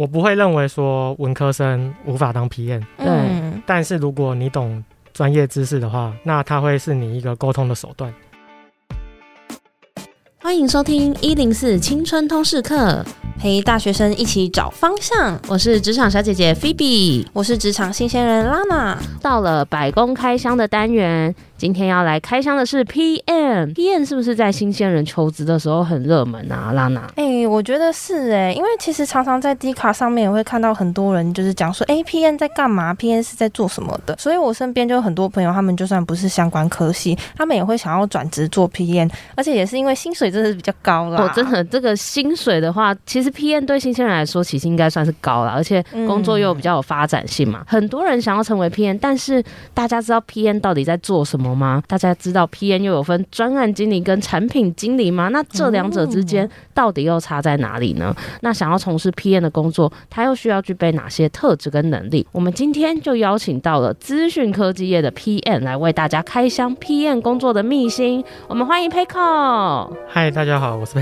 我不会认为说文科生无法当 PM，对，但是如果你懂专业知识的话，那它会是你一个沟通的手段。欢迎收听一零四青春通识课，陪大学生一起找方向。我是职场小姐姐 Phoebe，我是职场新鲜人 Lana。到了百工开箱的单元。今天要来开箱的是 PM，PM 是不是在新鲜人求职的时候很热门啊？拉娜，哎、欸，我觉得是哎、欸，因为其实常常在 D 卡上面也会看到很多人就是讲说，哎、欸、，PM 在干嘛？PM 是在做什么的？所以我身边就有很多朋友，他们就算不是相关科系，他们也会想要转职做 PM，而且也是因为薪水真的是比较高啦。哦，真的，这个薪水的话，其实 PM 对新鲜人来说其实应该算是高了，而且工作又比较有发展性嘛。嗯、很多人想要成为 PM，但是大家知道 PM 到底在做什么吗？大家知道 PM 又有分专案经理跟产品经理吗？那这两者之间到底又差在哪里呢？那想要从事 PM 的工作，他又需要具备哪些特质跟能力？我们今天就邀请到了资讯科技业的 PM 来为大家开箱 PM 工作的秘辛。我们欢迎 Peko。嗨，大家好，我是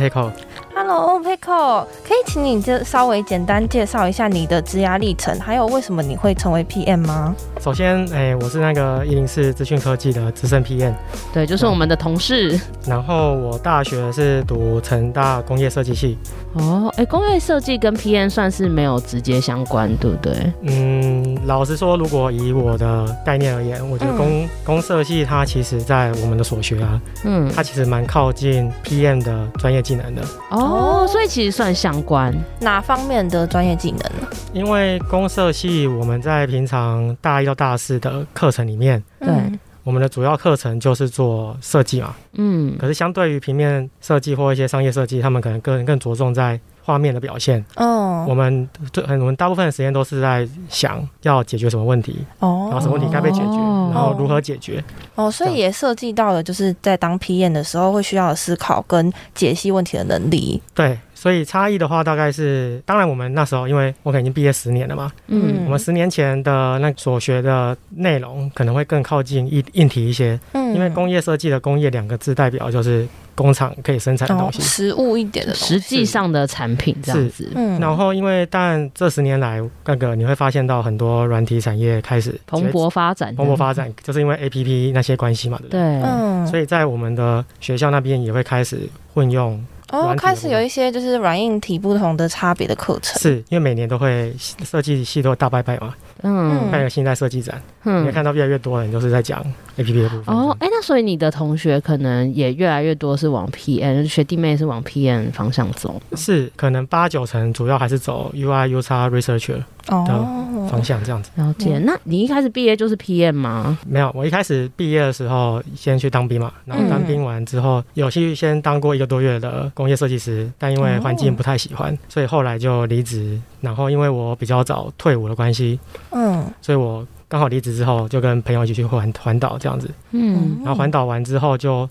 Peko。Hello，Peko，可以请你就稍微简单介绍一下你的职涯历程，还有为什么你会成为 PM 吗？首先，哎、欸，我是那个一零四资讯科技的资深 PM，对，就是我们的同事。然后我大学是读成大工业设计系。哦，哎、欸，工业设计跟 PM 算是没有直接相关，对不对？嗯，老实说，如果以我的概念而言，我觉得工、嗯、工设系它其实在我们的所学啊，嗯，它其实蛮靠近 PM 的专业技能的。哦，所以其实算相关。哪方面的专业技能呢？因为公社系我们在平常大一到大四的课程里面，对。我们的主要课程就是做设计嘛，嗯，可是相对于平面设计或一些商业设计，他们可能更更着重在画面的表现。哦，我们这很我们大部分的时间都是在想要解决什么问题，哦，然后什么问题该被解决，哦、然后如何解决。哦，所以也涉及到了就是在当 P 验的时候会需要思考跟解析问题的能力。对。所以差异的话，大概是，当然我们那时候，因为我可能已经毕业十年了嘛，嗯，我们十年前的那所学的内容可能会更靠近硬硬体一些，嗯，因为工业设计的工业两个字代表就是工厂可以生产的东西，实物一点的东西，实际上的产品这样子，嗯，然后因为但这十年来，那个你会发现到很多软体产业开始蓬勃发展，蓬勃发展，就是因为 APP 那些关系嘛，对不对？嗯，所以在我们的学校那边也会开始混用。哦，开始有一些就是软硬体不同的差别的课程，是因为每年都会设计系都大拜拜嘛，嗯，还有新代设计展，嗯，你看到越来越多人都是在讲 APP 的部分。哦，哎、欸，那所以你的同学可能也越来越多是往 P N 学弟妹是往 P N 方向走，是可能八九成主要还是走 UI UX Researcher 的方向这样子。了解。那你一开始毕业就是 PM 吗？没有，我一开始毕业的时候先去当兵嘛，然后当兵完之后有去先当过一个多月的。工业设计师，但因为环境不太喜欢，哦、所以后来就离职。然后因为我比较早退伍的关系，嗯，所以我刚好离职之后就跟朋友一起去环环岛这样子，嗯，然后环岛完之后就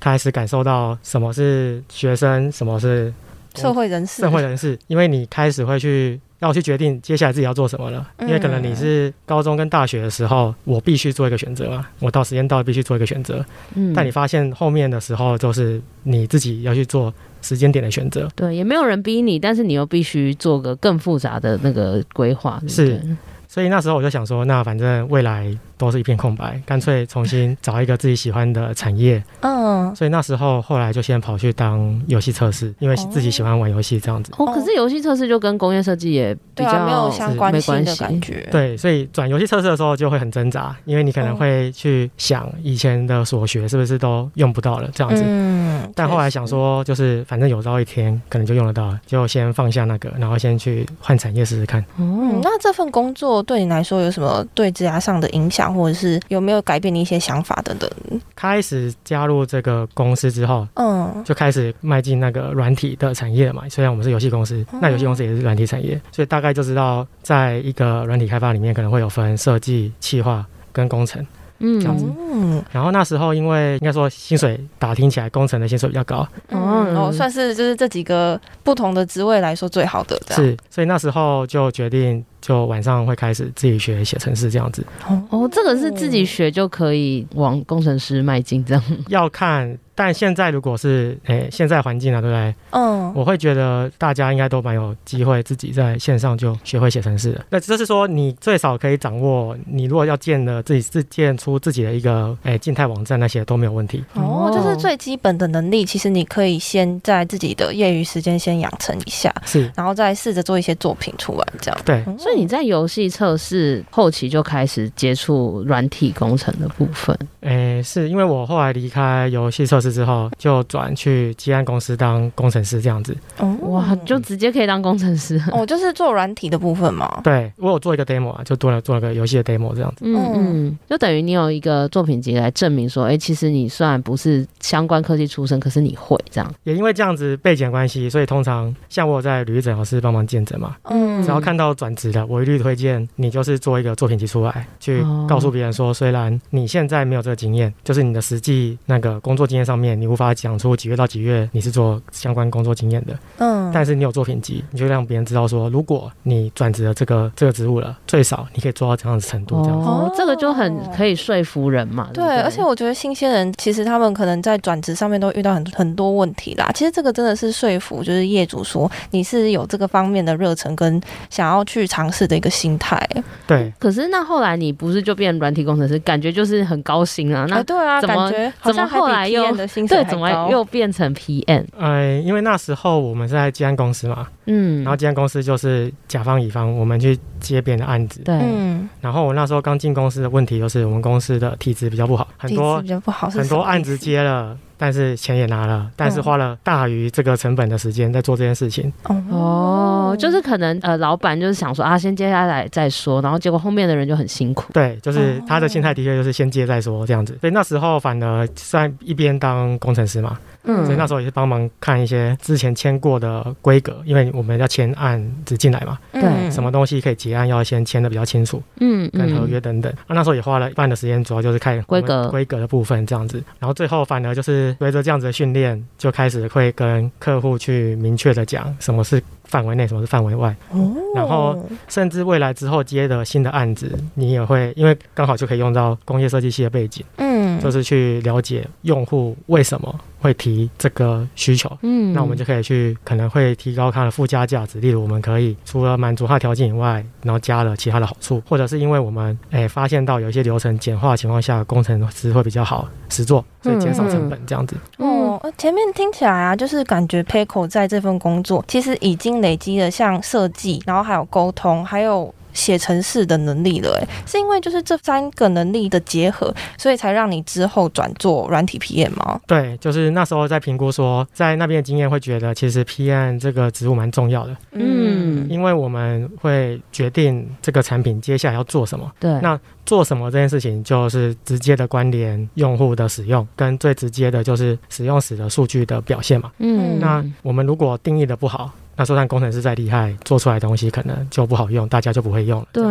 开始感受到什么是学生，什么是社会人士，社会人士，因为你开始会去。要去决定接下来自己要做什么了，因为可能你是高中跟大学的时候，我必须做一个选择嘛，我到时间到必须做一个选择。嗯，但你发现后面的时候，就是你自己要去做时间点的选择。对，也没有人逼你，但是你又必须做个更复杂的那个规划。是，所以那时候我就想说，那反正未来。都是一片空白，干脆重新找一个自己喜欢的产业。嗯，所以那时候后来就先跑去当游戏测试，因为自己喜欢玩游戏这样子。哦，可是游戏测试就跟工业设计也比较没有相关性的感觉。对，所以转游戏测试的时候就会很挣扎，因为你可能会去想以前的所学是不是都用不到了这样子。嗯，但后来想说，就是反正有朝一天可能就用得到了，就先放下那个，然后先去换产业试试看。嗯，那这份工作对你来说有什么对职涯上的影响？或者是有没有改变你一些想法等等？开始加入这个公司之后，嗯，就开始迈进那个软体的产业嘛。虽然我们是游戏公司，嗯、那游戏公司也是软体产业，所以大概就知道，在一个软体开发里面，可能会有分设计、企划跟工程。嗯，这样子。嗯，然后那时候因为应该说薪水打听起来，工程的薪水比较高。嗯，哦，算是就是这几个不同的职位来说最好的。是，所以那时候就决定就晚上会开始自己学写程式这样子。哦，这个是自己学就可以往工程师迈进这样？要看。但现在如果是诶、欸、现在环境啊，对不对？嗯，我会觉得大家应该都蛮有机会自己在线上就学会写程式的。那就是说，你最少可以掌握，你如果要建的自己自建出自己的一个诶静态网站，那些都没有问题。哦，就是最基本的能力，其实你可以先在自己的业余时间先养成一下，是，然后再试着做一些作品出来，这样。对，所以你在游戏测试后期就开始接触软体工程的部分。诶、欸，是因为我后来离开游戏测试之后就。转去基安公司当工程师这样子，哦，哇，就直接可以当工程师哦，就是做软体的部分嘛。对，我有做一个 demo 啊，就做了做了个游戏的 demo 这样子。嗯嗯，就等于你有一个作品集来证明说，哎、欸，其实你虽然不是相关科技出身，可是你会这样。也因为这样子背景关系，所以通常像我有在履历老师帮忙见诊嘛，嗯，只要看到转职的，我一律推荐你就是做一个作品集出来，去告诉别人说，虽然你现在没有这个经验，就是你的实际那个工作经验上面，你无法讲。出几月到几月你是做相关工作经验的，嗯，但是你有作品集，你就让别人知道说，如果你转职了这个这个职务了，最少你可以做到这样的程度，这样子。哦，这个就很可以说服人嘛。对，对，而且我觉得新鲜人其实他们可能在转职上面都遇到很很多问题啦。其实这个真的是说服，就是业主说你是有这个方面的热忱跟想要去尝试的一个心态。对。可是那后来你不是就变软体工程师，感觉就是很高薪啊？那对啊，怎么怎么后来又对怎么？又变成 PM，呃，因为那时候我们是在基安公司嘛，嗯，然后基安公司就是甲方乙方，我们去接别人的案子，对，嗯，然后我那时候刚进公司的问题就是我们公司的体质比较不好，很多比较不好，很多案子接了。但是钱也拿了，但是花了大于这个成本的时间在做这件事情。哦，就是可能呃，老板就是想说啊，先接下来再说，然后结果后面的人就很辛苦。对，就是他的心态的确就是先接再说这样子。所以那时候反而在一边当工程师嘛，嗯，所以那时候也是帮忙看一些之前签过的规格，因为我们要签案子进来嘛，对，什么东西可以结案要先签的比较清楚，嗯，跟合约等等。啊，那时候也花了一半的时间，主要就是看规格规格的部分这样子，然后最后反而就是。随着这样子的训练，就开始会跟客户去明确的讲什么是范围内，什么是范围外。哦。然后甚至未来之后接的新的案子，你也会因为刚好就可以用到工业设计系的背景，嗯，就是去了解用户为什么会提这个需求。嗯。那我们就可以去可能会提高它的附加价值，例如我们可以除了满足它条件以外，然后加了其他的好处，或者是因为我们哎发现到有一些流程简化的情况下，工程师会比较好实做，所以减少成本这样子。哦，前面听起来啊，就是感觉 PECO 在这份工作其实已经累积了像设计，然后还有沟通，还有。写程式的能力了，哎，是因为就是这三个能力的结合，所以才让你之后转做软体 PM 吗？对，就是那时候在评估说，在那边的经验会觉得，其实 PM 这个职务蛮重要的，嗯，因为我们会决定这个产品接下来要做什么，对，那做什么这件事情就是直接的关联用户的使用，跟最直接的就是使用时的数据的表现嘛，嗯，那我们如果定义的不好。那就算工程师再厉害，做出来的东西可能就不好用，大家就不会用了。对，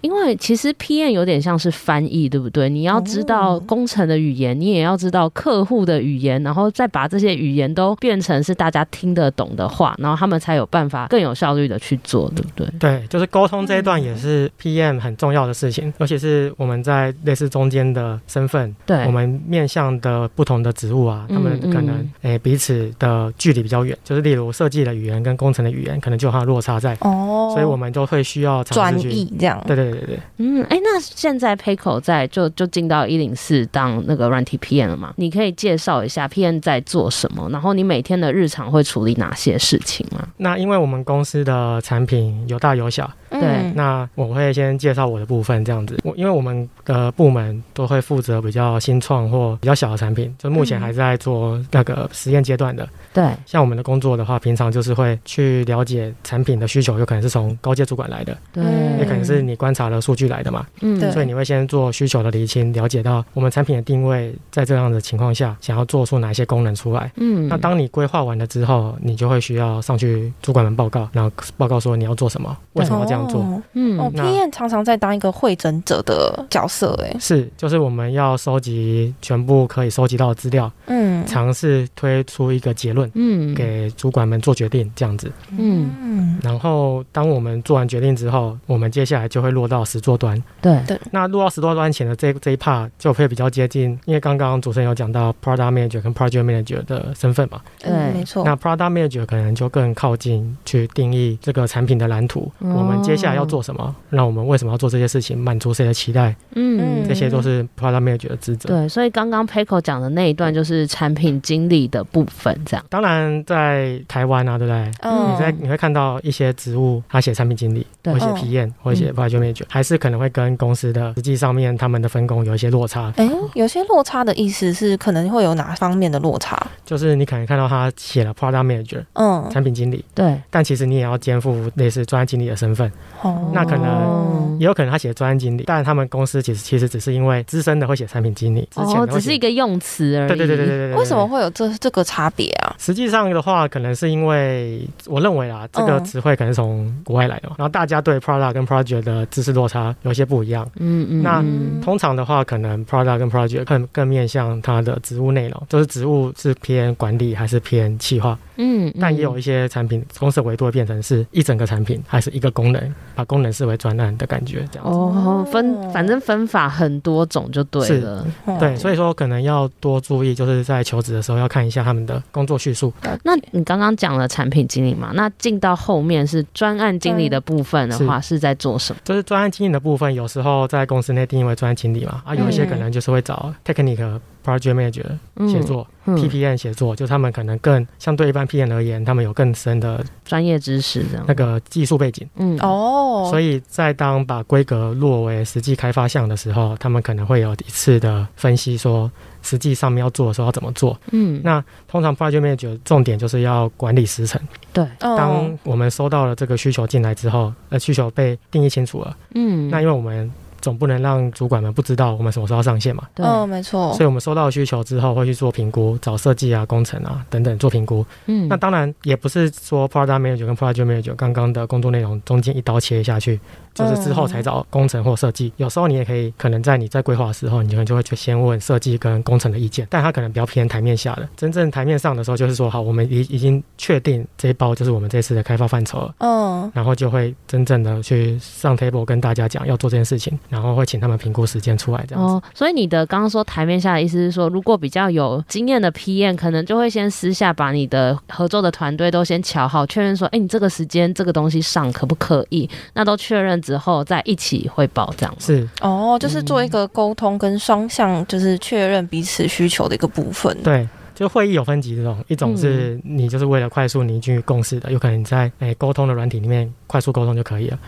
因为其实 PM 有点像是翻译，对不对？你要知道工程的语言，你也要知道客户的语言，然后再把这些语言都变成是大家听得懂的话，然后他们才有办法更有效率的去做，对不对？对，就是沟通这一段也是 PM 很重要的事情，尤其是我们在类似中间的身份，对，我们面向的不同的职务啊，他们可能诶彼此的距离比较远，就是例如设计的语言跟工程的语言可能就有它的落差在哦，所以我们都会需要专业这样。对对对对，嗯，哎，那现在 Payco 在就就进到一零四当那个软体 PM 了嘛？你可以介绍一下 PM 在做什么，然后你每天的日常会处理哪些事情吗？那因为我们公司的产品有大有小。对，那我会先介绍我的部分，这样子。我因为我们的部门都会负责比较新创或比较小的产品，就目前还在做那个实验阶段的。对，像我们的工作的话，平常就是会去了解产品的需求，有可能是从高阶主管来的，对，也可能是你观察了数据来的嘛。嗯，所以你会先做需求的厘清，了解到我们产品的定位，在这样的情况下，想要做出哪一些功能出来。嗯，那当你规划完了之后，你就会需要上去主管们报告，然后报告说你要做什么，为什么要这样做。作。嗯，哦，PM 常常在当一个会诊者的角色，哎，是，就是我们要收集全部可以收集到的资料，嗯，尝试推出一个结论，嗯，给主管们做决定，这样子，嗯嗯。然后当我们做完决定之后，我们接下来就会落到实作端，对对。那落到实作端前的这这一 part 就会比较接近，因为刚刚主持人有讲到 product manager 跟 project manager 的身份嘛，对，没错。那 product manager 可能就更靠近去定义这个产品的蓝图，我们接下来要做什么，那我们为什么要做这些事情，满足谁的期待，嗯，这些都是 product manager 的职责。对，所以刚刚 Peiko 讲的那一段就是产品经理的部分，这样。当然，在台湾啊，对不对？嗯，你在你会看到一些职务，他写产品经理，或写 PM，或写 project manager，还是可能会跟公司的实际上面他们的分工有一些落差。哎，有些落差的意思是可能会有哪方面的落差？就是你可能看到他写了 product manager，嗯，产品经理，对，但其实你也要肩负类似专案经理的身份。哦，那可能也有可能他写专案经理，但他们公司其实其实只是因为资深的会写产品经理，哦，只是一个用词而已。对对对对对对。为什么会有这这个差别啊？实际上的话，可能是因为我认为啊，这个词汇可能从国外来的，然后大家对 product 跟 project 的知识落差有些不一样。嗯嗯。那通常的话，可能 product 跟 project 更更面向它的职务内容，就是职务是偏管理还是偏企划。嗯。但也有一些产品公司维度会变成是一整个产品还是一个功能，把功能视为专案的感觉这样子。哦，分反正分法很多种就对了。是。对，所以说可能要多注意，就是在求职的时候要看一下他们的工作叙述。那你刚刚讲了产品经理嘛？那进到后面是专案经理的部分的话，是在做什么？就是专案经理的部分，有时候在公司内定义为专案经理嘛，啊，有一些可能就是会找 technical project manager 写作 PPN 写作，就他们可能更相对一般 PM 而言，他们有更深的专业知识，这样那个技术背景。嗯哦，所以在当把规格落为实际开发项的时候，他们可能会有一次的分析说。实际上面要做的时候要怎么做？嗯，那通常 project manager 重点就是要管理时程。对，当我们收到了这个需求进来之后，呃，需求被定义清楚了。嗯，那因为我们。总不能让主管们不知道我们什么时候要上线嘛？对，哦，没错。所以我们收到需求之后会去做评估，找设计啊、工程啊等等做评估。嗯，那当然也不是说 product manager 跟 project manager 刚刚的工作内容中间一刀切下去，就是之后才找工程或设计。有时候你也可以可能在你在规划的时候，你可能就会去先问设计跟工程的意见，但他可能比较偏台面下的。真正台面上的时候，就是说好，我们已已经确定这一包就是我们这次的开发范畴了。嗯，然后就会真正的去上 table 跟大家讲要做这件事情，然后会请他们评。估时间出来这样哦，所以你的刚刚说台面下的意思是说，如果比较有经验的 PM，可能就会先私下把你的合作的团队都先瞧好，确认说，哎，你这个时间这个东西上可不可以？那都确认之后再一起汇报这样。是哦，就是做一个沟通跟双向，就是确认彼此需求的一个部分。对，就会议有分级这种，一种是你就是为了快速凝聚共识的，有可能你在诶沟通的软体里面快速沟通就可以了。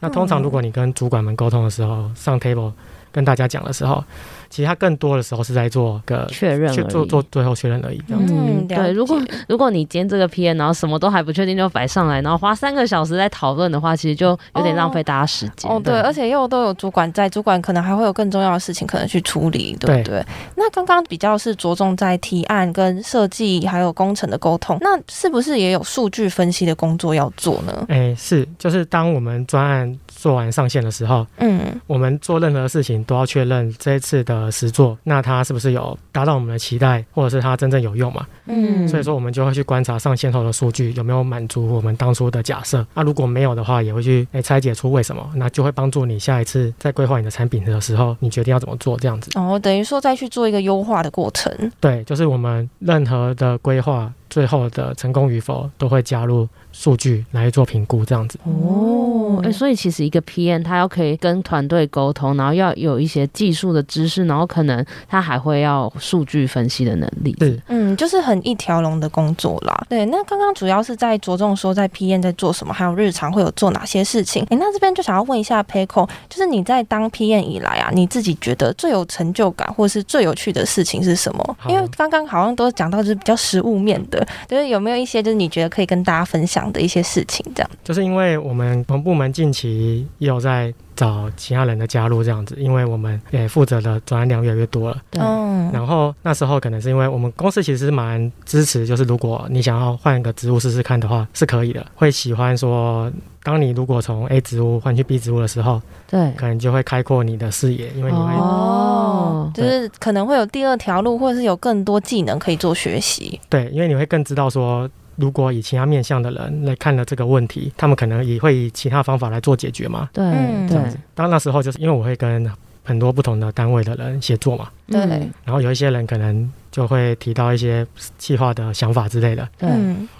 那通常如果你跟主管们沟通的时候，上 table 跟大家讲的时候。其实他更多的时候是在做个确认，去做做最后确认而已。这样子。嗯，对。如果如果你今天这个 PM，然后什么都还不确定就摆上来，然后花三个小时在讨论的话，其实就有点浪费大家时间。哦，对，而且又都有主管在，主管可能还会有更重要的事情可能去处理，对不对？那刚刚比较是着重在提案跟设计还有工程的沟通，那是不是也有数据分析的工作要做呢？哎，是，就是当我们专案做完上线的时候，嗯，我们做任何事情都要确认这一次的实作那。它是不是有达到我们的期待，或者是它真正有用嘛？嗯，所以说我们就会去观察上线后的数据有没有满足我们当初的假设。那、啊、如果没有的话，也会去诶拆解出为什么，那就会帮助你下一次在规划你的产品的时候，你决定要怎么做这样子。哦，等于说再去做一个优化的过程。对，就是我们任何的规划。最后的成功与否都会加入数据来做评估，这样子哦。哎、欸，所以其实一个 PM 他要可以跟团队沟通，然后要有一些技术的知识，然后可能他还会要数据分析的能力。是，嗯，就是很一条龙的工作啦。对，那刚刚主要是在着重说在 PM 在做什么，还有日常会有做哪些事情。哎、欸，那这边就想要问一下 Peiko，就是你在当 PM 以来啊，你自己觉得最有成就感或是最有趣的事情是什么？因为刚刚好像都讲到就是比较实物面的。就是有没有一些就是你觉得可以跟大家分享的一些事情，这样？就是因为我们我们部门近期也有在找其他人的加入这样子，因为我们也负责的专案量越来越多了。对，嗯，然后那时候可能是因为我们公司其实蛮支持，就是如果你想要换一个职务试试看的话，是可以的。会喜欢说，当你如果从 A 职务换去 B 职务的时候，对，可能就会开阔你的视野，因为你会哦，就是可能会有第二条路，或者是有更多技能可以做学习。对，因为你会更知道说。如果以其他面向的人来看了这个问题，他们可能也会以其他方法来做解决嘛。对，这样子。当那时候就是因为我会跟很多不同的单位的人协作嘛，对。然后有一些人可能就会提到一些计划的想法之类的，对。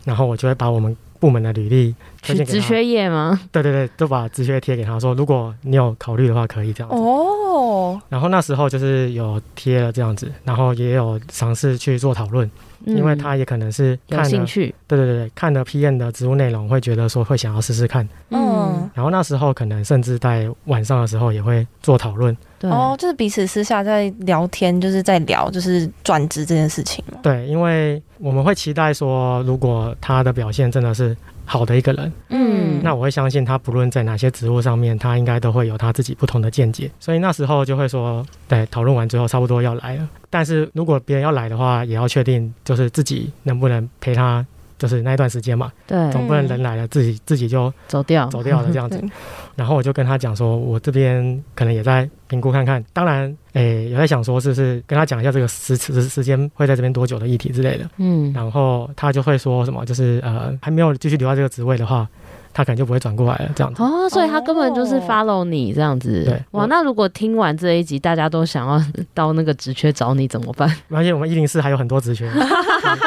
然后我就会把我们部门的履历推荐给他。职缺页吗？对 对对，就把职缺贴给他说，如果你有考虑的话，可以这样子。哦。然后那时候就是有贴了这样子，然后也有尝试去做讨论。因为他也可能是看有兴趣，对对对，看了 PM 的职务内容，会觉得说会想要试试看，嗯，然后那时候可能甚至在晚上的时候也会做讨论，对哦，就是彼此私下在聊天，就是在聊就是转职这件事情。对，因为我们会期待说，如果他的表现真的是好的一个人，嗯，那我会相信他不论在哪些职务上面，他应该都会有他自己不同的见解，所以那时候就会说，对，讨论完之后差不多要来了。但是如果别人要来的话，也要确定就是自己能不能陪他，就是那一段时间嘛。对，总不能人来了自己自己就走掉走掉了这样子。然后我就跟他讲说，我这边可能也在评估看看。当然，诶，有在想说是不是跟他讲一下这个时时时间会在这边多久的议题之类的。嗯。然后他就会说什么，就是呃还没有继续留在这个职位的话。他可能就不会转过来了，这样子哦，所以他根本就是 follow 你这样子。对，哇，那如果听完这一集，大家都想要到那个职缺找你怎么办？而且我们一零四还有很多职缺，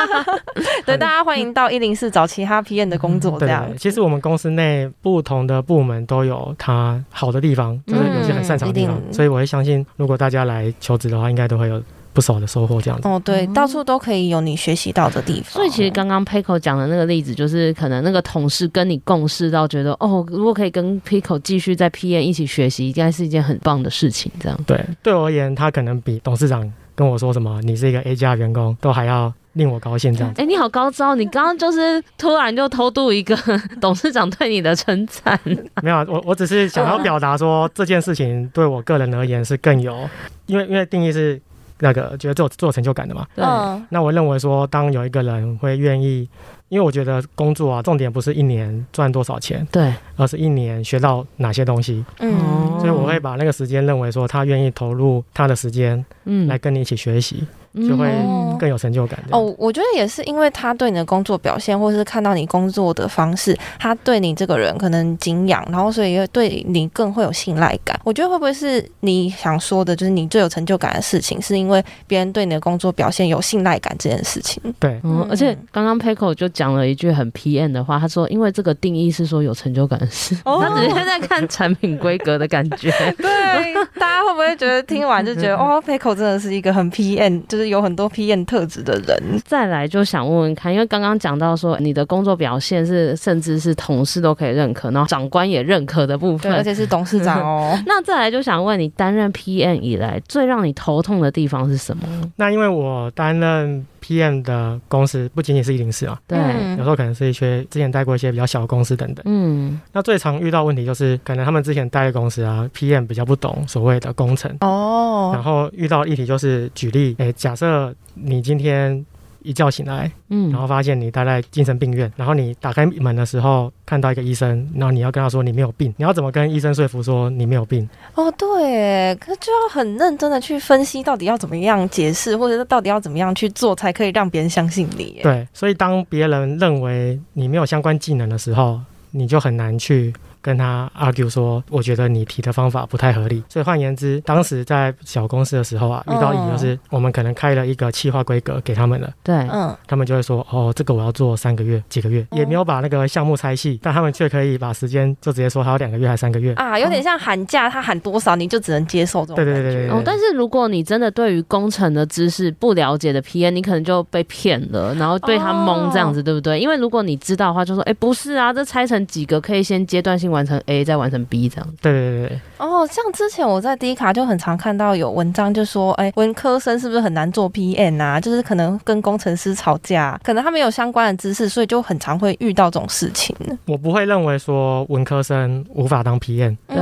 对，大家欢迎到一零四找其他 PM 的工作。这样，其实我们公司内不同的部门都有它好的地方，就是有些很擅长的地方，所以我会相信，如果大家来求职的话，应该都会有。不少的收获这样子哦，对，到处都可以有你学习到的地方。所以其实刚刚 Pico 讲的那个例子，就是可能那个同事跟你共事到觉得，哦，如果可以跟 Pico 继续在 PM 一起学习，应该是一件很棒的事情。这样对，对我而言，他可能比董事长跟我说什么“你是一个 A 加员工”都还要令我高兴。这样子，哎，你好高招！你刚刚就是突然就偷渡一个董事长对你的称赞。没有，我我只是想要表达说这件事情对我个人而言是更有，因为因为定义是。那个觉得做做成就感的嘛，对。那我认为说，当有一个人会愿意，因为我觉得工作啊，重点不是一年赚多少钱，对，而是一年学到哪些东西。嗯，所以我会把那个时间认为说，他愿意投入他的时间，嗯，来跟你一起学习。就会更有成就感哦。我觉得也是，因为他对你的工作表现，或是看到你工作的方式，他对你这个人可能敬仰，然后所以也对你更会有信赖感。我觉得会不会是你想说的，就是你最有成就感的事情，是因为别人对你的工作表现有信赖感这件事情？对，嗯，而且刚刚 Peeko 就讲了一句很 PM 的话，他说，因为这个定义是说有成就感的事，哦、他只是 在看产品规格的感觉。对，大家会不会觉得听完就觉得，哦，Peeko 真的是一个很 PM，就是有很多 P N。特质的人，再来就想问问看，因为刚刚讲到说你的工作表现是甚至是同事都可以认可，然后长官也认可的部分，而且是董事长哦。那再来就想问你，担任 P N 以来最让你头痛的地方是什么？那因为我担任 PM 的公司不仅仅是一零四啊，对，有时候可能是一些之前待过一些比较小的公司等等。嗯，那最常遇到问题就是，可能他们之前待的公司啊，PM 比较不懂所谓的工程。哦，然后遇到议题就是举例，哎，假设你今天一觉醒来，嗯，然后发现你待在精神病院，然后你打开门的时候看到一个医生，然后你要跟他说你没有病，你要怎么跟医生说服说你没有病？哦，对，可是就要很认真的去分析到底要怎么样解释，或者是到底要怎么样去做才可以让别人相信你。对，所以当别人认为你没有相关技能的时候，你就很难去。跟他 argue 说，我觉得你提的方法不太合理。所以换言之，当时在小公司的时候啊，遇到一就是我们可能开了一个企划规格给他们了，对，嗯，他们就会说，哦，这个我要做三个月、几个月，也没有把那个项目拆细，但他们却可以把时间就直接说还有两个月还三个月啊，有点像喊价，他喊多少你就只能接受这种。对对对对。哦，但是如果你真的对于工程的知识不了解的 PM，你可能就被骗了，然后被他蒙这样子，对不对？因为如果你知道的话，就说，哎，不是啊，这拆成几个可以先阶段性完成 A，再完成。B 这样，对对对对。哦，像之前我在 D 卡就很常看到有文章，就说，哎，文科生是不是很难做 PM 啊？就是可能跟工程师吵架，可能他没有相关的知识，所以就很常会遇到这种事情。我不会认为说文科生无法当 PM，对，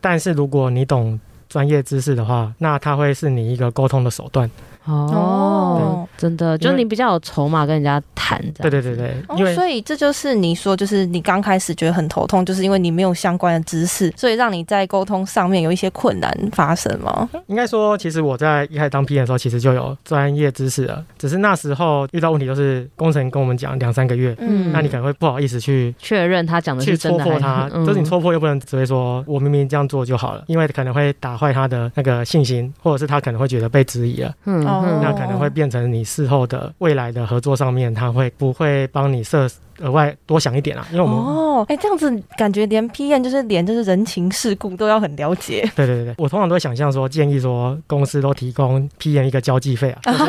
但是如果你懂专业知识的话，那它会是你一个沟通的手段。哦，真的，就是你比较有筹码跟人家谈。对对对对，因为、哦、所以这就是你说，就是你刚开始觉得很头痛，就是因为你没有相关的知识，所以让你在沟通上面有一些困难发生吗？应该说，其实我在一开始当 PM 的时候，其实就有专业知识了，只是那时候遇到问题都是工程跟我们讲两三个月，嗯，那你可能会不好意思去确认他讲的是真的，去戳破他，嗯、就是你戳破又不能只会说我明明这样做就好了，因为可能会打坏他的那个信心，或者是他可能会觉得被质疑了，嗯，那可能会。变成你事后的未来的合作上面，他会不会帮你设额外多想一点啊？因为我们哦，哎、欸，这样子感觉连 PM 就是连就是人情世故都要很了解。对对对，我通常都会想象说，建议说公司都提供 PM 一个交际费啊。就是、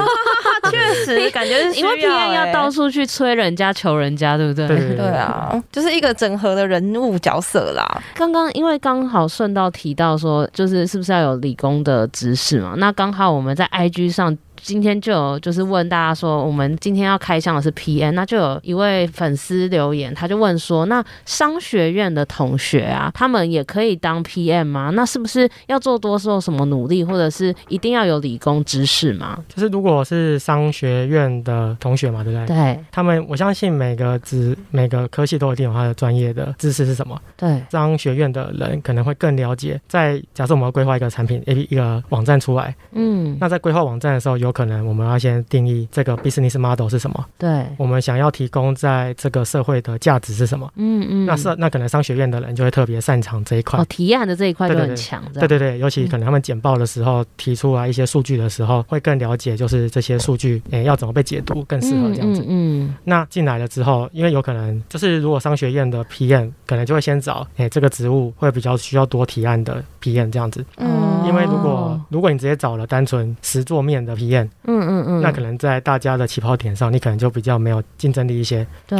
实，感觉是因为 PM 要到处去催人家、求人家，对不对？对对，对，对啊，就是一个整合的人物角色啦。刚刚因为刚好顺道提到说，就是是不是要有理工的知识嘛？那刚好我们在 IG 上。今天就有就是问大家说，我们今天要开箱的是 PN，那就有一位粉丝留言，他就问说，那商学院的同学啊，他们也可以当 PM 吗？那是不是要做多做什么努力，或者是一定要有理工知识吗？就是如果是商学院的同学嘛，对不对？对，他们我相信每个职每个科系都一定有他的专业的知识是什么。对，商学院的人可能会更了解。在假设我们要规划一个产品 A P 一个网站出来，嗯，那在规划网站的时候有。可能我们要先定义这个 business model 是什么？对，我们想要提供在这个社会的价值是什么？嗯嗯，那是那可能商学院的人就会特别擅长这一块。哦，提案的这一块就很强。对对对，尤其可能他们简报的时候提出来一些数据的时候，会更了解就是这些数据诶要怎么被解读更适合这样子。嗯，那进来了之后，因为有可能就是如果商学院的 PM 可能就会先找诶这个职务会比较需要多提案的 PM 这样子。嗯，因为如果如果你直接找了单纯实作面的 PM。嗯嗯嗯，那可能在大家的起跑点上，你可能就比较没有竞争力一些。对，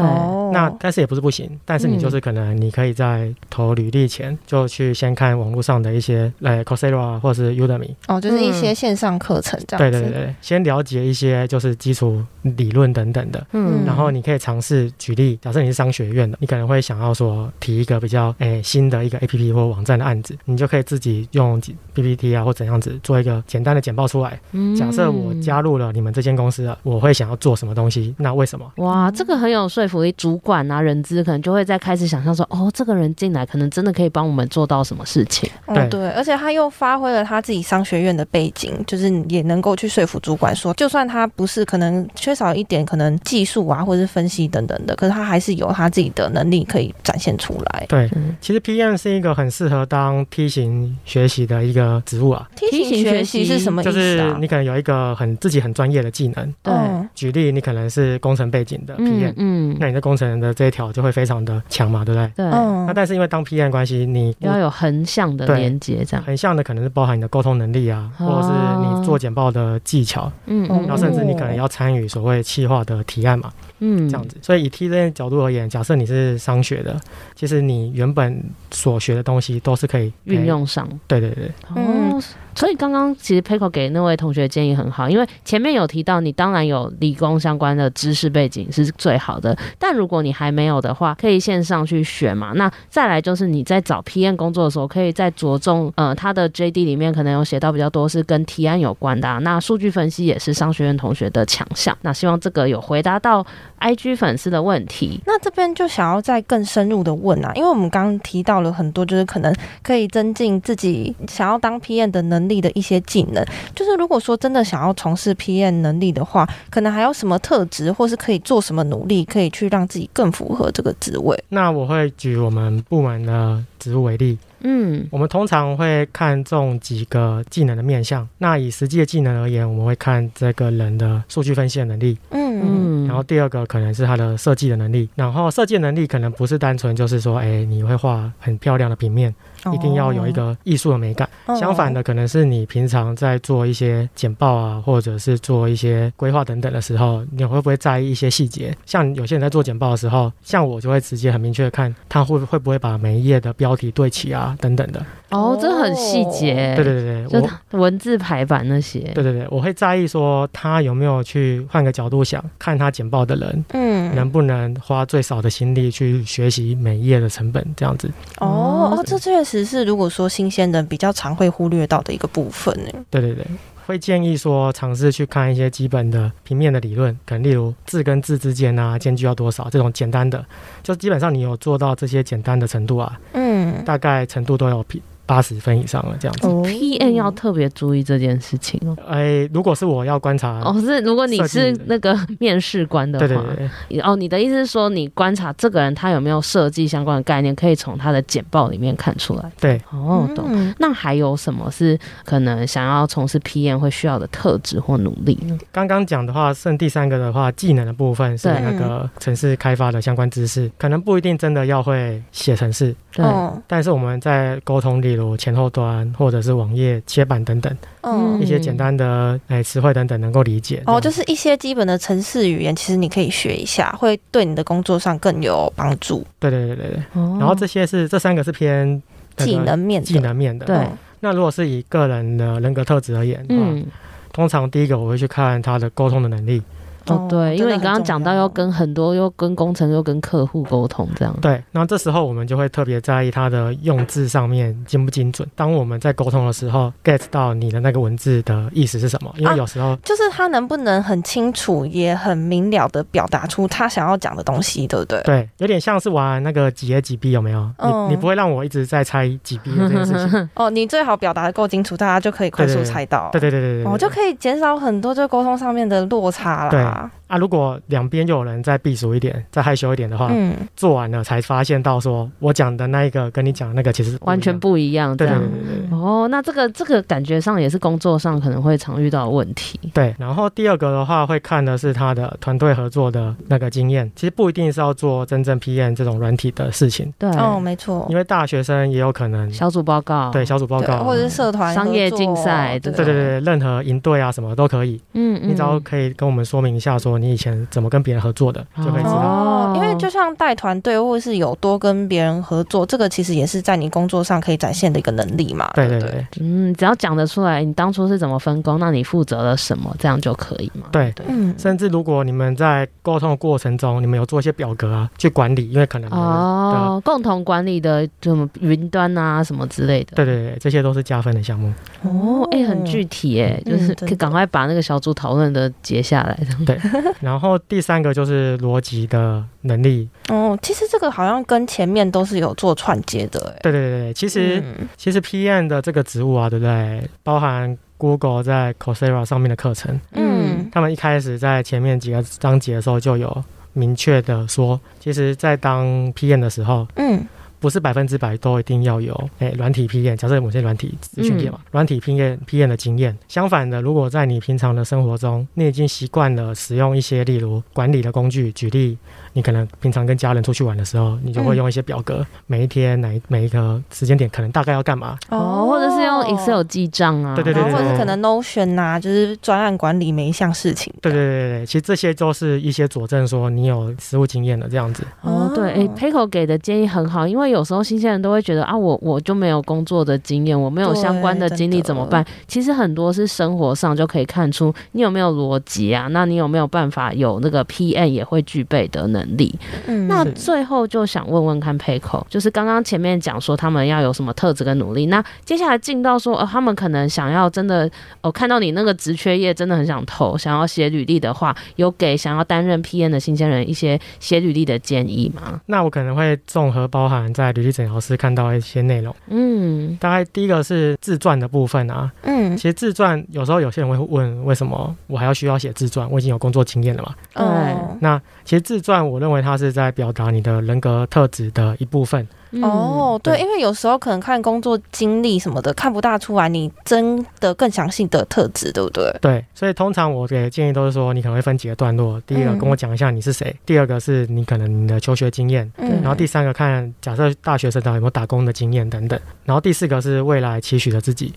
那但是也不是不行，但是你就是可能你可以在投履历前就去先看网络上的一些，呃，Coursera 或者是 Udemy。哦，就是一些线上课程这样子。对对对，先了解一些就是基础理论等等的。嗯。然后你可以尝试举例，假设你是商学院的，你可能会想要说提一个比较诶新的一个 APP 或网站的案子，你就可以自己用 PPT 啊或怎样子做一个简单的简报出来。嗯。假设我。加入了你们这间公司了，我会想要做什么东西？那为什么？哇，这个很有说服力。主管啊，人资可能就会在开始想象说，哦，这个人进来可能真的可以帮我们做到什么事情。对、哦、对，而且他又发挥了他自己商学院的背景，就是也能够去说服主管说，就算他不是可能缺少一点可能技术啊，或者是分析等等的，可是他还是有他自己的能力可以展现出来。对，嗯、其实 PM 是一个很适合当 T 型学习的一个职务啊。T 型学习是什么意思、啊？就是你可能有一个很自己很专业的技能，对，举例，你可能是工程背景的 PM，嗯，那你的工程的这一条就会非常的强嘛，对不对？对，那但是因为当 PM 关系，你要有横向的连接，这样。横向的可能是包含你的沟通能力啊，或者是你做简报的技巧，嗯，然后甚至你可能要参与所谓企划的提案嘛，嗯，这样子。所以以 T 这角度而言，假设你是商学的，其实你原本所学的东西都是可以运用上。对对对，哦。所以刚刚其实 Peiko 给那位同学建议很好，因为前面有提到你当然有理工相关的知识背景是最好的，但如果你还没有的话，可以线上去学嘛。那再来就是你在找 PM 工作的时候，可以再着重呃他的 JD 里面可能有写到比较多是跟提案有关的啊。那数据分析也是商学院同学的强项。那希望这个有回答到 IG 粉丝的问题。那这边就想要再更深入的问啊，因为我们刚刚提到了很多，就是可能可以增进自己想要当 PM 的能力的一些技能，就是如果说真的想要从事 PM 能力的话，可能还有什么特质，或是可以做什么努力，可以去让自己更符合这个职位。那我会举我们部门的职务为例。嗯，我们通常会看重几个技能的面向。那以实际的技能而言，我们会看这个人的数据分析的能力。嗯嗯。然后第二个可能是他的设计的能力。然后设计的能力可能不是单纯就是说，哎，你会画很漂亮的平面，一定要有一个艺术的美感。哦。相反的，可能是你平常在做一些简报啊，或者是做一些规划等等的时候，你会不会在意一些细节？像有些人在做简报的时候，像我就会直接很明确的看他会会不会把每一页的标题对齐啊。等等的哦，这很细节。对对对对，就文字排版那些。对对对，我会在意说他有没有去换个角度想，看他简报的人，嗯，能不能花最少的心力去学习每一页的成本，这样子。哦哦，这确实是如果说新鲜人比较常会忽略到的一个部分呢。对对对。会建议说，尝试去看一些基本的平面的理论，可能例如字跟字之间啊，间距要多少这种简单的，就基本上你有做到这些简单的程度啊，嗯，大概程度都有平。八十分以上了，这样子。P. N. 要特别注意这件事情哦。哎，如果是我要观察，哦，是如果你是那个 面试官的话，对对对。哦，你的意思是说，你观察这个人他有没有设计相关的概念，可以从他的简报里面看出来。对，哦，懂。那还有什么是可能想要从事 P. N. 会需要的特质或努力呢？刚刚讲的话，剩第三个的话，技能的部分是那个城市开发的相关知识，可能不一定真的要会写城市。对，但是我们在沟通，例如前后端或者是网页切板等等，嗯，一些简单的哎词汇等等能够理解。哦，就是一些基本的程式语言，其实你可以学一下，会对你的工作上更有帮助。对对对对对。然后这些是这三个是偏技能面技能面的。对。那如果是以个人的人格特质而言，嗯，通常第一个我会去看他的沟通的能力。哦，对，因为你刚刚讲到要跟很多，又跟工程，又跟客户沟通，这样。对，那这时候我们就会特别在意他的用字上面精不精准。当我们在沟通的时候，get 到你的那个文字的意思是什么？因为有时候、啊、就是他能不能很清楚，也很明了的表达出他想要讲的东西，对不对？对，有点像是玩那个几 A 几 B 有没有？嗯、你你不会让我一直在猜几 B 的这件事情。哦，你最好表达的够清楚，大家就可以快速猜到。对对对对对，哦、就可以减少很多这沟通上面的落差啦。对 Yeah. 啊，如果两边就有人再避俗一点，再害羞一点的话，嗯，做完了才发现到说，我讲的那一个跟你讲的那个其实完全不一样。对对对对。哦，那这个这个感觉上也是工作上可能会常遇到的问题。对，然后第二个的话会看的是他的团队合作的那个经验，其实不一定是要做真正 PM 这种软体的事情。对，哦，没错。因为大学生也有可能小组报告，对小组报告，或者是社团商业竞赛，对对对对，任何营队啊什么都可以。嗯嗯，你只要可以跟我们说明一下，说你以前怎么跟别人合作的就可以知道哦，因为就像带团队或是有多跟别人合作，这个其实也是在你工作上可以展现的一个能力嘛。对对对，嗯，只要讲得出来，你当初是怎么分工，那你负责了什么，这样就可以嘛。对对，嗯，甚至如果你们在沟通的过程中，你们有做一些表格啊，去管理，因为可能哦，共同管理的什么云端啊什么之类的。对对对，这些都是加分的项目。哦，哎，很具体哎，就是可以赶快把那个小组讨论的截下来。对，然后第三个就是逻辑的能力哦，其实这个好像跟前面都是有做串接的。对对对对，其实、嗯、其实 PM 的这个职务啊，对不对？包含 Google 在 Coursera 上面的课程，嗯，他们一开始在前面几个章节的时候就有明确的说，其实，在当 PM 的时候，嗯。不是百分之百都一定要有诶软体 P 验假设某些软体资讯业嘛，软体 P 验 P 验的经验。相反的，如果在你平常的生活中，你已经习惯了使用一些例如管理的工具，举例。你可能平常跟家人出去玩的时候，你就会用一些表格，嗯、每一天哪一每一个时间点，可能大概要干嘛？哦，或者是用 Excel 记账啊，对对对，对，或者是可能 Notion 啊，就是专案管理每一项事情。对对对对，其实这些都是一些佐证，说你有实务经验的这样子。哦，对，哎，Peiko 给的建议很好，因为有时候新鲜人都会觉得啊，我我就没有工作的经验，我没有相关的经历怎么办？其实很多是生活上就可以看出你有没有逻辑啊，那你有没有办法有那个 PM 也会具备的能力？嗯。那最后就想问问看 Peiko，就是刚刚前面讲说他们要有什么特质跟努力，那接下来进到说，呃，他们可能想要真的，哦，看到你那个职缺页真的很想投，想要写履历的话，有给想要担任 PM 的新鲜人一些写履历的建议吗？那我可能会综合包含在履历诊疗师看到一些内容，嗯，大概第一个是自传的部分啊，嗯，其实自传有时候有些人会问，为什么我还要需要写自传？我已经有工作经验了嘛，嗯，那其实自传我我认为它是在表达你的人格特质的一部分。哦，对，因为有时候可能看工作经历什么的，看不大出来你真的更详细的特质，对不对？对，所以通常我给的建议都是说，你可能会分几个段落。第一个跟我讲一下你是谁，第二个是你可能你的求学经验，然后第三个看假设大学生的有没有打工的经验等等，然后第四个是未来期许的自己。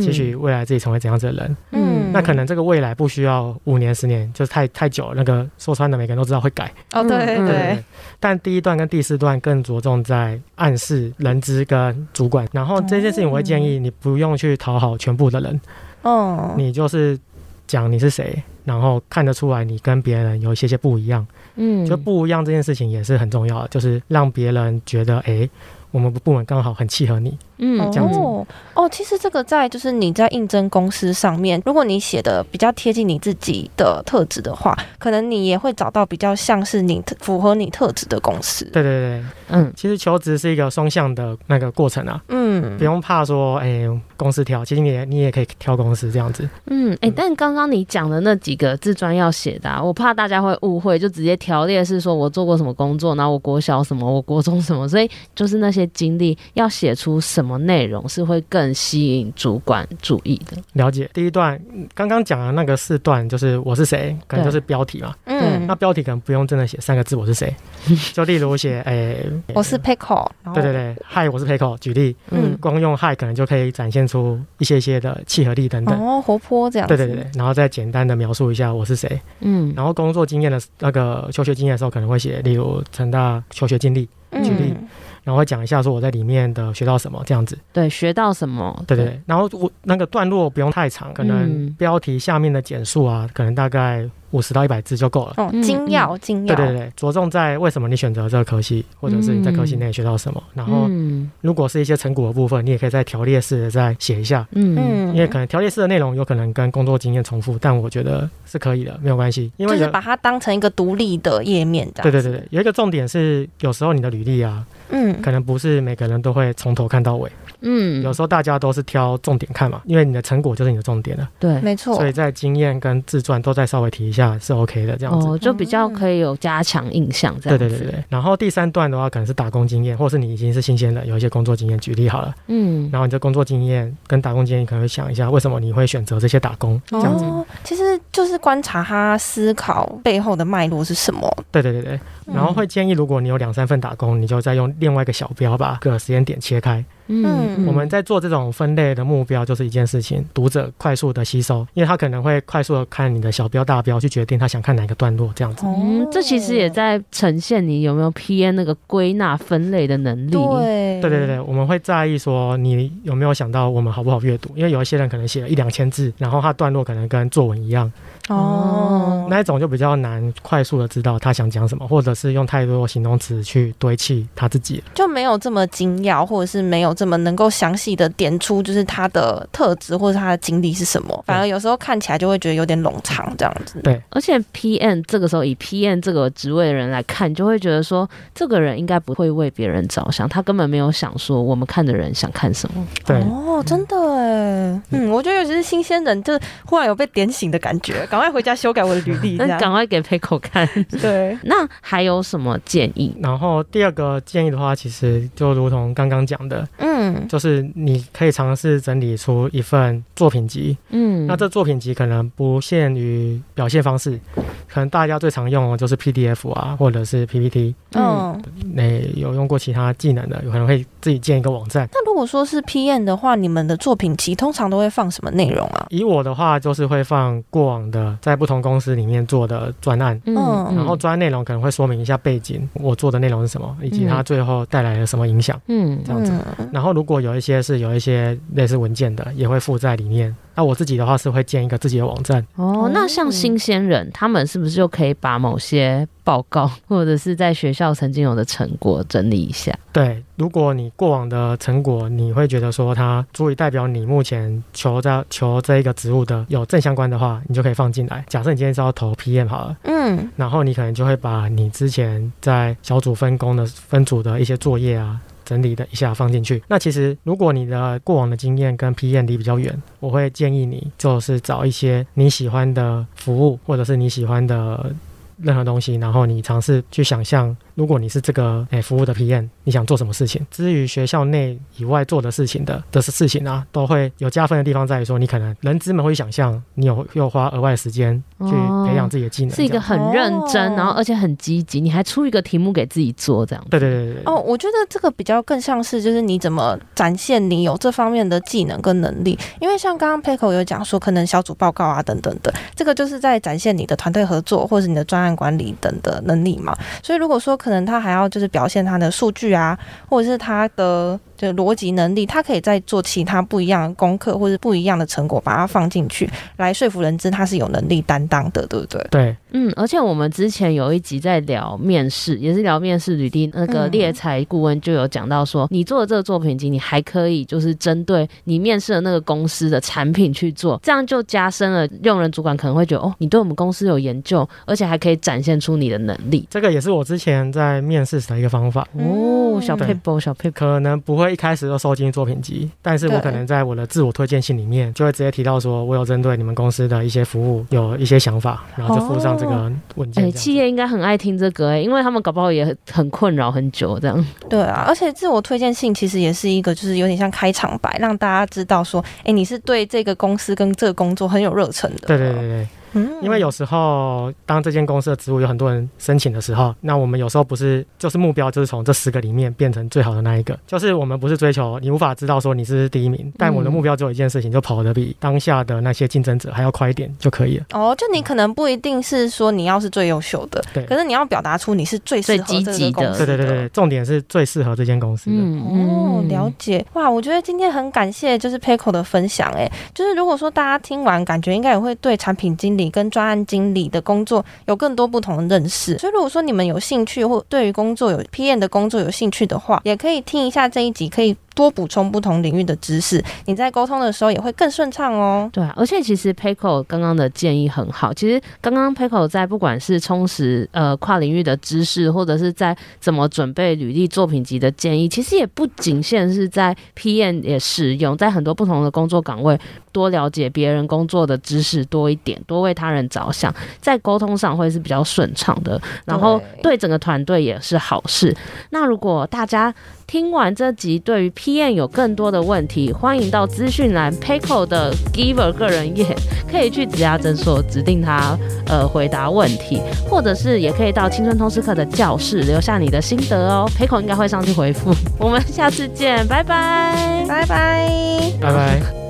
期许未来自己成为怎样子的人，嗯，那可能这个未来不需要五年十年，就是太太久了。那个说穿的，每个人都知道会改。哦，对对，对。但第一段跟第四段更着重在暗示人资跟主管，然后这件事情我会建议你不用去讨好全部的人，哦，你就是讲你是谁，然后看得出来你跟别人有一些些不一样。嗯，就不一样这件事情也是很重要的，就是让别人觉得，哎，我们部门刚好很契合你。嗯，这样子哦，哦，其实这个在就是你在应征公司上面，如果你写的比较贴近你自己的特质的话，可能你也会找到比较像是你符合你特质的公司。对对对，嗯，其实求职是一个双向的那个过程啊，嗯，不用怕说，哎，公司挑，其实你也你也可以挑公司这样子。嗯，哎，但刚刚你讲的那几个自传要写的啊，我怕大家会误会，就直接条列是说我做过什么工作，然后我国小什么，我国中什么，所以就是那些经历要写出什么内容是。会更吸引主管注意的。了解第一段，刚刚讲的那个四段，就是我是谁，可能就是标题嘛。嗯，那标题可能不用真的写三个字，我是谁，就例如写，哎、欸，我是 Peiko。对对对，嗨，我是 Peiko。举例，嗯，光用嗨可能就可以展现出一些些的契合力等等。哦，活泼这样。对对对，然后再简单的描述一下我是谁。嗯，然后工作经验的那个求学经验的时候，可能会写，例如成大求学经历，举例。嗯然后会讲一下说我在里面的学到什么这样子，对，学到什么，对对对。然后我那个段落不用太长，可能标题下面的简述啊，可能大概五十到一百字就够了。哦，精要精要。对对对，着重在为什么你选择这个科系，或者是你在科系内学到什么。然后，如果是一些成果的部分，你也可以在条列式的再写一下。嗯，因为可能条列式的内容有可能跟工作经验重复，但我觉得是可以的，没有关系。因为就是把它当成一个独立的页面这样。对对对对，有一个重点是，有时候你的履历啊。嗯，可能不是每个人都会从头看到尾。嗯，有时候大家都是挑重点看嘛，因为你的成果就是你的重点了。对，没错。所以在经验跟自传都再稍微提一下是 OK 的，这样子。哦，就比较可以有加强印象这样子。对对对对。然后第三段的话，可能是打工经验，或是你已经是新鲜的，有一些工作经验。举例好了，嗯，然后你的工作经验跟打工经验，可能会想一下为什么你会选择这些打工这样子。哦，其实就是观察他思考背后的脉络是什么。对对对对。然后会建议，如果你有两三份打工，你就再用另外一个小标把各个时间点切开。嗯，我们在做这种分类的目标就是一件事情，读者快速的吸收，因为他可能会快速的看你的小标大标，去决定他想看哪个段落这样子。嗯，这其实也在呈现你有没有 PN 那个归纳分类的能力。对，对对对，我们会在意说你有没有想到我们好不好阅读，因为有一些人可能写了一两千字，然后他段落可能跟作文一样。哦，那一种就比较难快速的知道他想讲什么，或者是用太多形容词去堆砌他自己，就没有这么精要，或者是没有这么能够详细的点出就是他的特质或者他的经历是什么，反而有时候看起来就会觉得有点冗长这样子。对，而且 PM 这个时候以 PM 这个职位的人来看，就会觉得说这个人应该不会为别人着想，他根本没有想说我们看的人想看什么。对，哦，真的哎，嗯，我觉得尤其是新鲜人，就是忽然有被点醒的感觉。赶快回家修改我的履历，那 赶快给 Peiko 看。对，那还有什么建议？然后第二个建议的话，其实就如同刚刚讲的，嗯，就是你可以尝试整理出一份作品集。嗯，那这作品集可能不限于表现方式，可能大家最常用的就是 PDF 啊，或者是 PPT。嗯，那有用过其他技能的，有可能会自己建一个网站。那如果说是 PM 的话，你们的作品集通常都会放什么内容啊？以我的话，就是会放过往的在不同公司里面做的专案，嗯，然后专案内容可能会说明一下背景，我做的内容是什么，以及它最后带来了什么影响，嗯，这样子。然后如果有一些是有一些类似文件的，也会附在里面。那我自己的话是会建一个自己的网站。哦，那像新鲜人，他们是不是就可以把某些报告 或者是在学校曾经有的成果整理一下？对，如果你过往的成果，你会觉得说它足以代表你目前求这求这一个职务的有正相关的话，你就可以放进来。假设你今天是要投 PM 好了，嗯，然后你可能就会把你之前在小组分工的分组的一些作业啊。整理的一下放进去。那其实，如果你的过往的经验跟 PM 离比较远，我会建议你就是找一些你喜欢的服务，或者是你喜欢的任何东西，然后你尝试去想象。如果你是这个诶、欸、服务的 PM，你想做什么事情？至于学校内以外做的事情的的事情啊，都会有加分的地方在于说，你可能人资们会想象你有又花额外的时间去培养自己的技能，是一个很认真，然后而且很积极，你还出一个题目给自己做这样。对对对对。哦，我觉得这个比较更像是就是你怎么展现你有这方面的技能跟能力，因为像刚刚 Peiko 有讲说，可能小组报告啊等等的，这个就是在展现你的团队合作或者你的专案管理等的能力嘛。所以如果说可可能他还要就是表现他的数据啊，或者是他的。就逻辑能力，他可以再做其他不一样的功课，或者不一样的成果，把它放进去，来说服人资他是有能力担当的，对不对？对，嗯，而且我们之前有一集在聊面试，也是聊面试履历，那个猎才顾问就有讲到说，嗯、你做的这个作品集，你还可以就是针对你面试的那个公司的产品去做，这样就加深了用人主管可能会觉得，哦，你对我们公司有研究，而且还可以展现出你的能力。这个也是我之前在面试时的一个方法。哦，小撇步，小撇步，可能不会。一开始就收进作品集，但是我可能在我的自我推荐信里面就会直接提到说，我有针对你们公司的一些服务有一些想法，然后就附上这个文件。哎、哦欸，企业应该很爱听这个哎、欸，因为他们搞不好也很困扰很久这样。对啊，而且自我推荐信其实也是一个，就是有点像开场白，让大家知道说，哎、欸，你是对这个公司跟这个工作很有热忱的。对对对对。嗯，因为有时候当这间公司的职务有很多人申请的时候，那我们有时候不是就是目标就是从这十个里面变成最好的那一个，就是我们不是追求你无法知道说你是第一名，但我的目标只有一件事情，就跑得比当下的那些竞争者还要快一点就可以了。哦，就你可能不一定是说你要是最优秀的，对，可是你要表达出你是最适合这个公司的。对对对对，重点是最适合这间公司的。嗯哦，了解。哇，我觉得今天很感谢就是 Paco 的分享，哎，就是如果说大家听完，感觉应该也会对产品经理跟专案经理的工作有更多不同的认识，所以如果说你们有兴趣或对于工作有 PM 的工作有兴趣的话，也可以听一下这一集，可以。多补充不同领域的知识，你在沟通的时候也会更顺畅哦。对啊，而且其实 Peko 刚刚的建议很好。其实刚刚 Peko 在不管是充实呃跨领域的知识，或者是在怎么准备履历作品集的建议，其实也不仅限是在 PM 也适用，在很多不同的工作岗位，多了解别人工作的知识多一点，多为他人着想，在沟通上会是比较顺畅的，然后对整个团队也是好事。那如果大家听完这集，对于 PM 有更多的问题，欢迎到资讯栏 Payco 的 Giver 个人页，可以去职涯诊所指定他呃回答问题，或者是也可以到青春通识课的教室留下你的心得哦，Payco 应该会上去回复。我们下次见，拜拜，拜拜，拜拜。